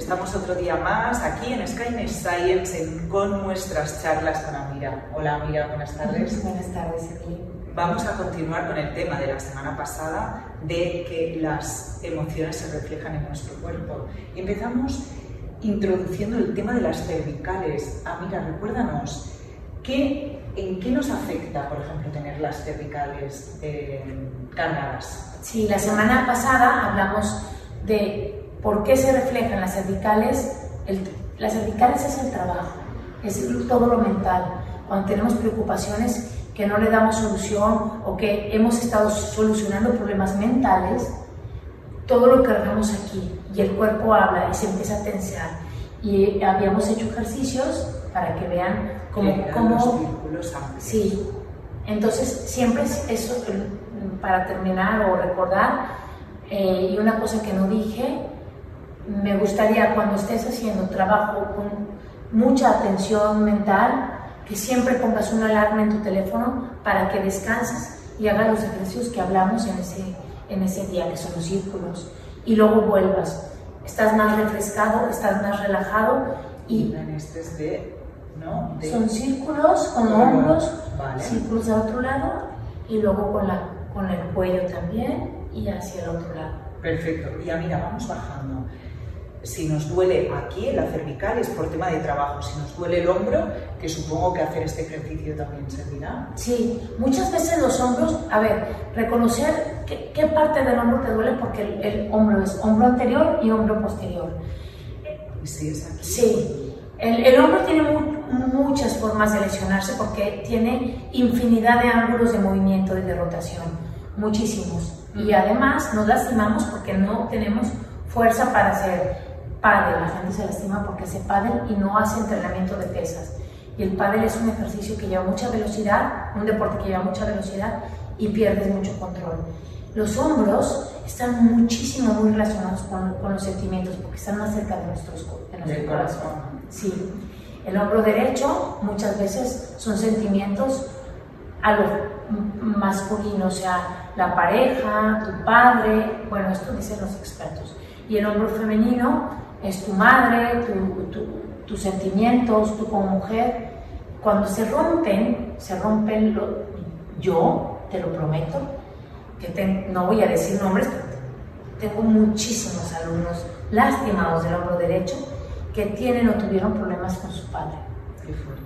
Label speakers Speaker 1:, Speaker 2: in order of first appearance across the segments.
Speaker 1: Estamos otro día más aquí en Skynet Science con nuestras charlas con Amira. Hola Amira, buenas tardes.
Speaker 2: Buenas tardes,
Speaker 1: Vamos a continuar con el tema de la semana pasada de que las emociones se reflejan en nuestro cuerpo. empezamos introduciendo el tema de las cervicales. Amira, recuérdanos, ¿qué, ¿en qué nos afecta, por ejemplo, tener las cervicales eh, cargadas?
Speaker 2: Sí, la semana pasada hablamos de ¿Por qué se reflejan las cervicales? las cervicales es el trabajo, es todo lo mental. Cuando tenemos preocupaciones que no le damos solución o que hemos estado solucionando problemas mentales, todo lo cargamos aquí y el cuerpo habla y se empieza a tensar. Y habíamos hecho ejercicios para que vean cómo... cómo sí, entonces siempre es eso, para terminar o recordar, eh, y una cosa que no dije, me gustaría cuando estés haciendo trabajo con mucha atención mental, que siempre pongas una alarma en tu teléfono para que descanses y hagas los ejercicios que hablamos en ese, en ese día, que son los círculos, y luego vuelvas. Estás más refrescado, estás más relajado y...
Speaker 1: Este de, ¿no?
Speaker 2: Son círculos con hombros, círculos al otro lado y luego con, la, con el cuello también y hacia el otro lado.
Speaker 1: Perfecto. Y mira, vamos bajando si nos duele aquí en la cervical es por tema de trabajo, si nos duele el hombro, que supongo que hacer este ejercicio también servirá.
Speaker 2: Sí, muchas veces los hombros, a ver, reconocer qué, parte del hombro te duele porque el, hombro es hombro anterior y hombro posterior.
Speaker 1: Sí, es aquí.
Speaker 2: Sí, el, el hombro tiene muchas formas de lesionarse porque tiene infinidad de ángulos de movimiento y de rotación, muchísimos. Y además nos lastimamos porque no tenemos fuerza para hacer pádel, la gente se lastima porque hace pádel y no hace entrenamiento de pesas. Y el pádel es un ejercicio que lleva mucha velocidad, un deporte que lleva mucha velocidad y pierdes mucho control. Los hombros están muchísimo muy relacionados con, con los sentimientos porque están más cerca de, nuestros, de nuestro corazón. Sí. El hombro derecho muchas veces son sentimientos a lo masculino, o sea, la pareja, tu padre, bueno, esto dicen los expertos. Y el hombro femenino es tu madre, tus sentimientos, tú como mujer. Cuando se rompen, se rompen, yo te lo prometo, que no voy a decir nombres, pero tengo muchísimos alumnos lastimados del hombro derecho que tienen o tuvieron problemas con su padre.
Speaker 1: Qué fuerte.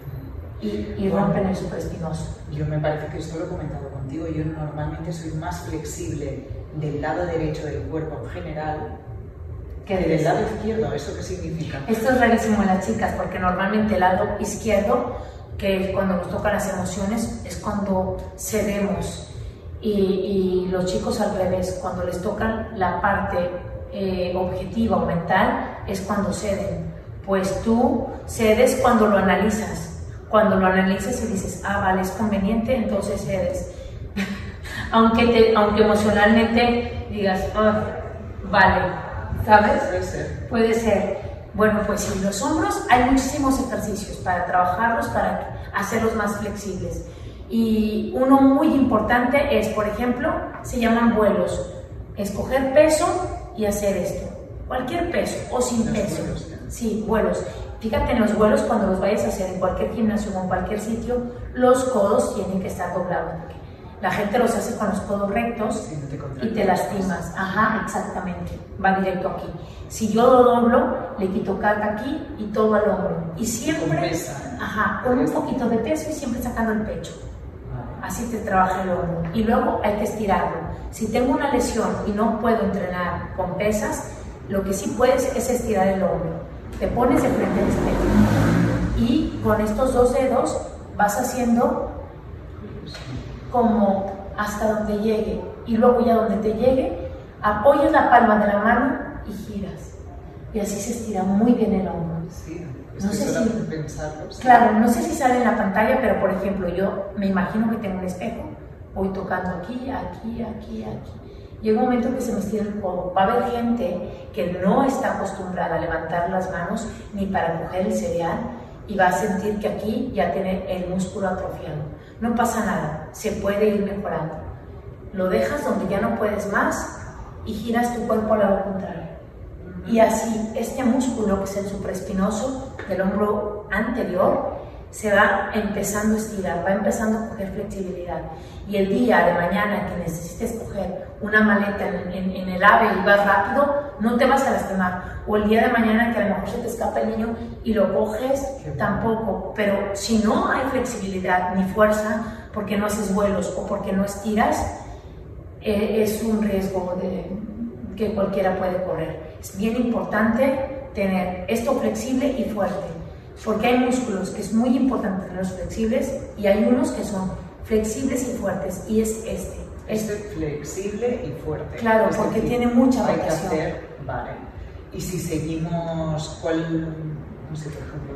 Speaker 2: Y, rompen el supraespinoso.
Speaker 1: Yo me parece que esto lo he comentado contigo, yo normalmente soy más flexible del lado derecho del cuerpo en general que del lado izquierdo, ¿eso qué significa?
Speaker 2: Esto es rarísimo en las chicas, porque normalmente el lado izquierdo, que cuando nos tocan las emociones, es cuando cedemos. Y, los chicos al revés, cuando les tocan la parte eh, objetiva o mental, es cuando ceden. Pues tú cedes cuando lo analizas. Cuando lo analizas y dices, ah, vale, es conveniente, entonces cedes. aunque, te, aunque emocionalmente digas, ah, vale, ¿sabes?
Speaker 1: Puede ser.
Speaker 2: Puede ser. Bueno, pues sí, los hombros hay muchísimos ejercicios para trabajarlos, para hacerlos más flexibles. Y uno muy importante es, por ejemplo, se llaman vuelos. Escoger peso y hacer esto. Cualquier peso o sin peso. sí, vuelos. Fíjate en los vuelos cuando los vayas a hacer en cualquier gimnasio o en cualquier sitio, los codos tienen que estar doblados. La gente los hace con los codos rectos y te lastimas. Ajá, exactamente. Va directo aquí. Si yo lo doblo, le quito carga aquí y todo al hombro. Y siempre, ajá, con un poquito de peso y siempre sacando el pecho. Así te trabaja el hombro. Y luego hay que estirarlo. Si tengo una lesión y no puedo entrenar con pesas, lo que sí puedes es estirar el hombro. Te pones de frente al espejo. Y con estos dos dedos vas haciendo como hasta donde llegue y luego ya donde te llegue, apoyas la palma de la mano y giras. Y así se estira muy bien el hombro.
Speaker 1: Sí, no sé si,
Speaker 2: Claro, no sé si sale en la pantalla, pero por ejemplo, yo me imagino que tengo un espejo. Voy tocando aquí, aquí, aquí, aquí. Llega un momento que se me estira el codo. Va a haber gente que no está acostumbrada a levantar las manos ni para coger el cereal y va a sentir que aquí ya tiene el músculo atrofiado. No pasa nada, se puede ir mejorando. Lo dejas donde ya no puedes más y giras tu cuerpo al lado contrario. Y así, este músculo, que es el supraespinoso del hombro anterior, se va empezando a estirar, va empezando a coger flexibilidad. Y el día de mañana que necesites coger una maleta en, el ave y vas rápido, no te vas a lastimar. O el día de mañana que a lo mejor se te escapa el niño y lo coges, tampoco. Pero si no hay flexibilidad ni fuerza, porque no haces vuelos o porque no estiras, eh, es un riesgo de, que cualquiera puede correr. Es bien importante tener esto flexible y fuerte, porque hay músculos que es muy importante tenerlos flexibles y hay unos que son flexibles y fuertes, y es este.
Speaker 1: Este flexible y fuerte.
Speaker 2: Claro, porque tiene mucha
Speaker 1: hay que hacer, vale. Y si seguimos, ¿cuál, no sé, por ejemplo?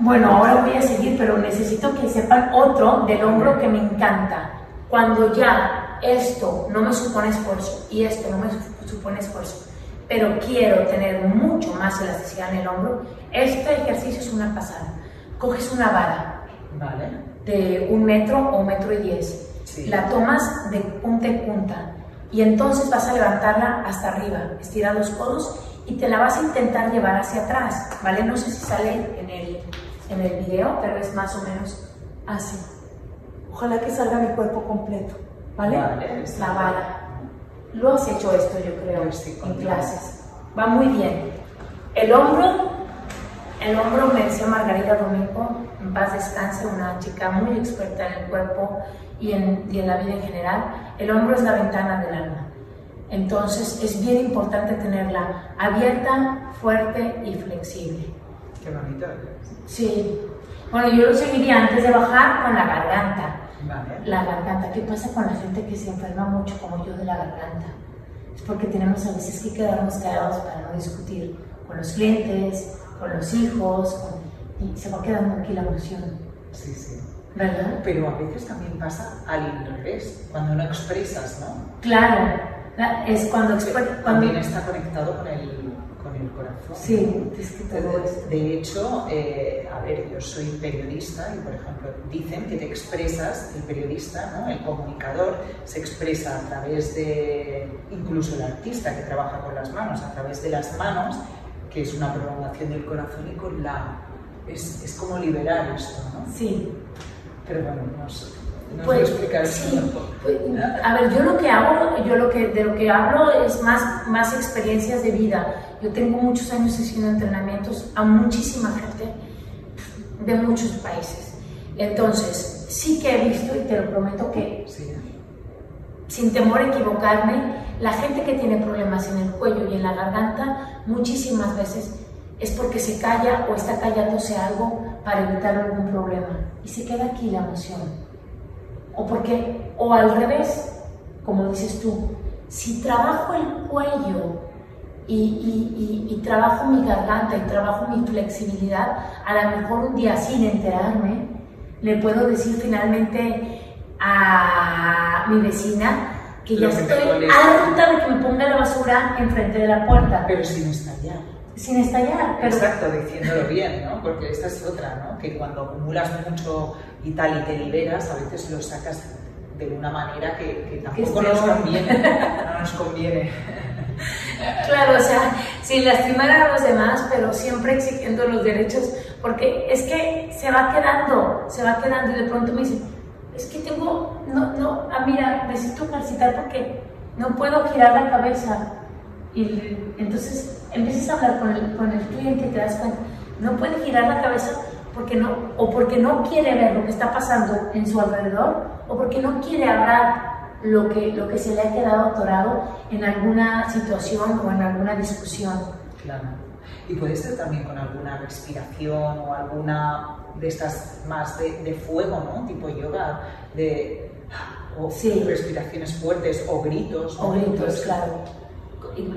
Speaker 2: Bueno, ahora voy a seguir, pero necesito que sepan otro del hombro que me encanta. Cuando ya esto no me supone esfuerzo y esto no me supone esfuerzo, pero quiero tener mucho más elasticidad en el hombro, este ejercicio es una pasada. Coges una vara de un metro o un metro y diez, la tomas de punta en punta y entonces vas a levantarla hasta arriba, estirar los codos y te la vas a intentar llevar hacia atrás, ¿vale? No sé si sale en el, en el video, pero es más o menos así. Ojalá que salga mi cuerpo completo, ¿vale? la vara. Lo has hecho esto, yo creo, en clases. Va muy bien. El hombro, el hombro me decía Margarita Domingo, en paz descanse, una chica muy experta en el cuerpo y en, y en la vida en general. El hombro es la ventana del alma. Entonces es bien importante tenerla abierta, fuerte y flexible.
Speaker 1: Qué bonito.
Speaker 2: Sí. Bueno, yo lo seguiría antes de bajar con la garganta. La garganta. ¿Qué pasa con la gente que se enferma mucho como yo de la garganta? Es porque tenemos a veces que quedarnos callados para no discutir con los clientes, con los hijos, y se va quedando aquí la emoción.
Speaker 1: Sí, sí.
Speaker 2: ¿Verdad?
Speaker 1: Pero a veces también pasa al revés, cuando no expresas, ¿no?
Speaker 2: Claro, es cuando,
Speaker 1: cuando... También está conectado con el corazón.
Speaker 2: Sí, es que todo
Speaker 1: De hecho, eh, a ver, yo soy periodista y, por ejemplo, dicen que te expresas, el periodista, ¿no? el comunicador, se expresa a través de, incluso el artista que trabaja con las manos, a través de las manos, que es una prolongación del corazón y con la... Es, es como liberar esto, ¿no?
Speaker 2: Sí.
Speaker 1: Pero bueno, no sé. No pues, explicar sí,
Speaker 2: pues, a ver, yo lo que hago, yo lo que, de lo que hablo es más, más experiencias de vida. Yo tengo muchos años haciendo entrenamientos a muchísima gente de muchos países. Entonces, sí que he visto, y te lo prometo que, sin temor a equivocarme, la gente que tiene problemas en el cuello y en la garganta, muchísimas veces es porque se calla o está callándose algo para evitar algún problema. Y se queda aquí la emoción. O porque, o al revés, como dices tú, si trabajo el cuello y, trabajo mi garganta y trabajo mi flexibilidad, a lo mejor un día sin enterarme, le puedo decir finalmente a mi vecina que ya estoy harta de que me ponga la basura enfrente de la puerta.
Speaker 1: Pero sin estallar.
Speaker 2: Sin estallar.
Speaker 1: Exacto, diciéndolo bien, ¿no? Porque esta es otra, ¿no? Que cuando acumulas mucho y tal y te liberas, a veces lo sacas de una manera que, tampoco nos conviene. no nos conviene.
Speaker 2: Claro, o sea, sin lastimar a los demás, pero siempre exigiendo los derechos, porque es que se va quedando, se va quedando y de pronto me dicen, es que tengo, no, no, ah, mira, necesito ejercitar porque no puedo girar la cabeza. Y entonces empiezas a hablar con el, con el cliente y te das cuenta, no puede girar la cabeza porque no, o porque no quiere ver lo que está pasando en su alrededor, o porque no quiere hablar lo que, lo que se le ha quedado atorado en alguna situación o en alguna discusión.
Speaker 1: Claro. Y puede ser también con alguna respiración o alguna de estas más de, de fuego, ¿no? Tipo yoga, de o
Speaker 2: sí.
Speaker 1: respiraciones fuertes o gritos.
Speaker 2: O gritos, claro.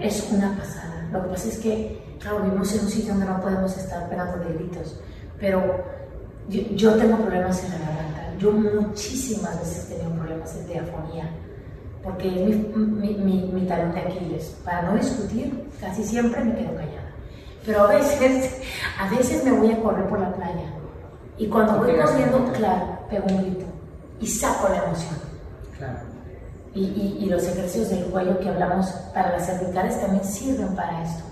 Speaker 2: Es una pasada. Lo que pasa es que, claro, vivimos en un sitio donde no podemos estar pegando gritos, pero yo, yo tengo problemas en la garganta yo muchísimas veces he tenido problemas de diafonía, porque es mi, mi, mi, talón de Aquiles. Para no discutir, casi siempre me quedo callada. Pero a veces, a veces me voy a correr por la playa. Y cuando voy corriendo, claro, pego un grito y saco la emoción.
Speaker 1: Claro.
Speaker 2: Y, y, y, los ejercicios del cuello que hablamos para las cervicales también sirven para esto.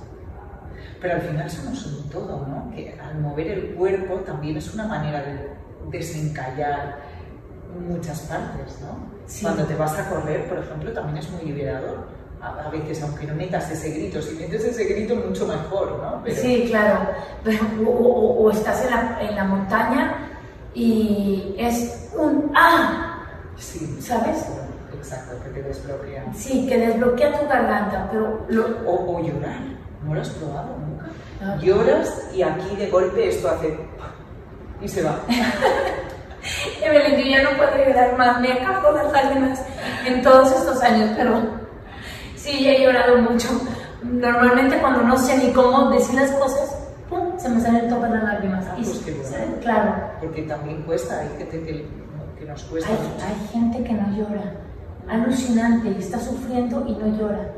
Speaker 1: Pero al final somos un todo, ¿no? Que al mover el cuerpo también es una manera de desencallar muchas partes, ¿no? Cuando te vas a correr, por ejemplo, también es muy liberador a, veces, aunque no metas ese grito, si metes ese grito mucho mejor, ¿no?
Speaker 2: Sí, claro. O, estás en la, en la, montaña y es un ¡ah!
Speaker 1: Sí.
Speaker 2: ¿Sabes?
Speaker 1: Exacto, que te desbloquea.
Speaker 2: Sí, que desbloquea tu garganta, pero...
Speaker 1: O, llorar, ¿no lo has probado nunca? Ah. Lloras y aquí de golpe esto hace... y se va.
Speaker 2: Evelyn, yo ya no puedo llorar más, me acabo las lágrimas en todos estos años, pero Sí, he llorado mucho. Normalmente cuando no sé ni cómo decir las cosas, ¡pum! se me salen todas las lágrimas.
Speaker 1: Ah, pues
Speaker 2: Claro.
Speaker 1: Porque también cuesta, hay gente que, que nos cuesta.
Speaker 2: Hay, hay gente que no llora. Alucinante, y está sufriendo y no llora.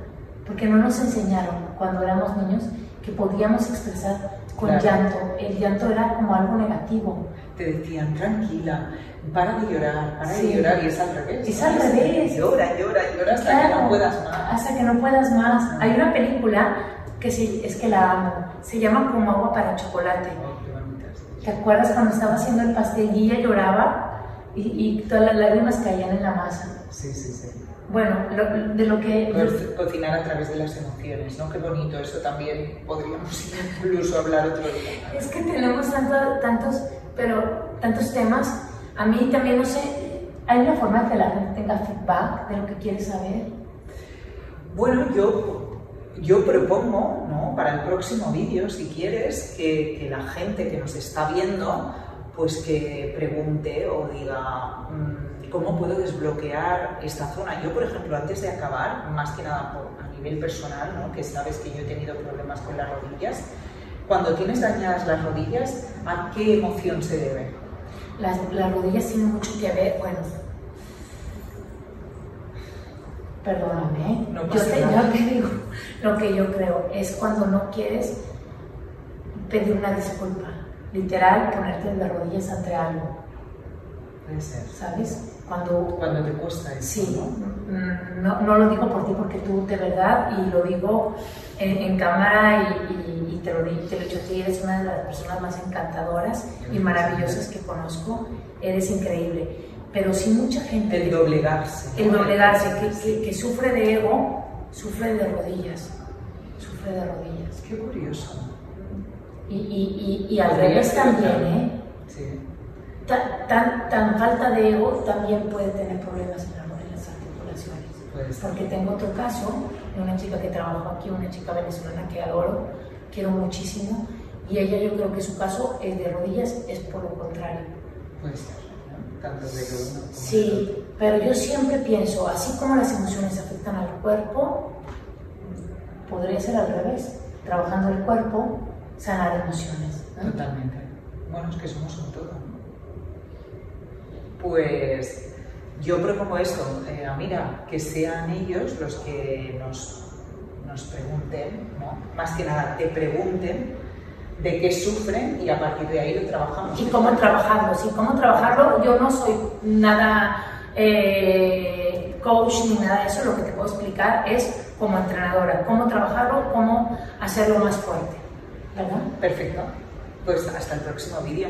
Speaker 2: Porque no nos enseñaron cuando éramos niños que podíamos expresar con llanto. El llanto era como algo negativo.
Speaker 1: Te decían, tranquila, para de llorar, para de llorar y es al revés.
Speaker 2: Es al revés.
Speaker 1: Llora, llora, llora hasta que no puedas más.
Speaker 2: Hasta que no puedas más. Hay una película que sí, es que la amo, se llama Como agua para chocolate. Oh, ¿Te acuerdas cuando estaba haciendo el pastel y ella lloraba y, y todas las lágrimas caían en la masa?
Speaker 1: Sí, sí, sí.
Speaker 2: Bueno, de lo que...
Speaker 1: Cocinar a través de las emociones, ¿no? Qué bonito, eso también podríamos incluso hablar otro día.
Speaker 2: Es que tenemos tantos, pero tantos temas a mí también, no sé, ¿hay una forma que la gente tenga feedback de lo que quiere saber?
Speaker 1: Bueno, yo, yo propongo ¿no? para el próximo vídeo, si quieres, que, que, la gente que nos está viendo, pues que pregunte o diga mm, cómo puedo desbloquear esta zona. Yo, por ejemplo, antes de acabar, más que nada por, a nivel personal, ¿no? que sabes que yo he tenido problemas con las rodillas, cuando tienes dañadas las rodillas, ¿a qué emoción se debe?
Speaker 2: Las, rodillas tienen mucho que ver, bueno, perdóname, ¿eh? yo, te, digo, lo que yo creo es cuando no quieres pedir una disculpa, literal, ponerte en las rodillas ante algo.
Speaker 1: Puede ser.
Speaker 2: ¿Sabes? Cuando,
Speaker 1: cuando te cuesta eso,
Speaker 2: Sí, mm, ¿no? No, lo digo por ti porque tú de verdad, y lo digo en, cámara y, te, lo, te lo he dicho a ti, eres una de las personas más encantadoras y maravillosas que conozco, eres increíble. Pero si mucha gente...
Speaker 1: El doblegarse.
Speaker 2: El doblegarse, que, que, sufre de ego, sufre de rodillas. Sufre de rodillas.
Speaker 1: Qué curioso.
Speaker 2: Y, y, y, y al revés también, ¿eh? Sí tan, tan, falta de ego también puede tener problemas en, las articulaciones. Porque tengo otro caso de una chica que trabajó aquí, una chica venezolana que adoro, quiero muchísimo, y ella yo creo que su caso es de rodillas es por lo contrario.
Speaker 1: Puede ser, Tanto de uno como
Speaker 2: Sí, pero yo siempre pienso, así como las emociones afectan al cuerpo, podría ser al revés, trabajando el cuerpo, sanar emociones.
Speaker 1: Totalmente. Bueno, es que somos un todo. Pues yo propongo eso, eh, mira, que sean ellos los que nos, nos pregunten, ¿no? más que nada te pregunten de qué sufren y a partir de ahí lo trabajamos.
Speaker 2: Y cómo trabajarlo, sí, cómo trabajarlo. Yo no soy nada eh, coach ni nada de eso, lo que te puedo explicar es como entrenadora, cómo trabajarlo, cómo hacerlo más fuerte.
Speaker 1: Perfecto. Pues hasta el próximo vídeo.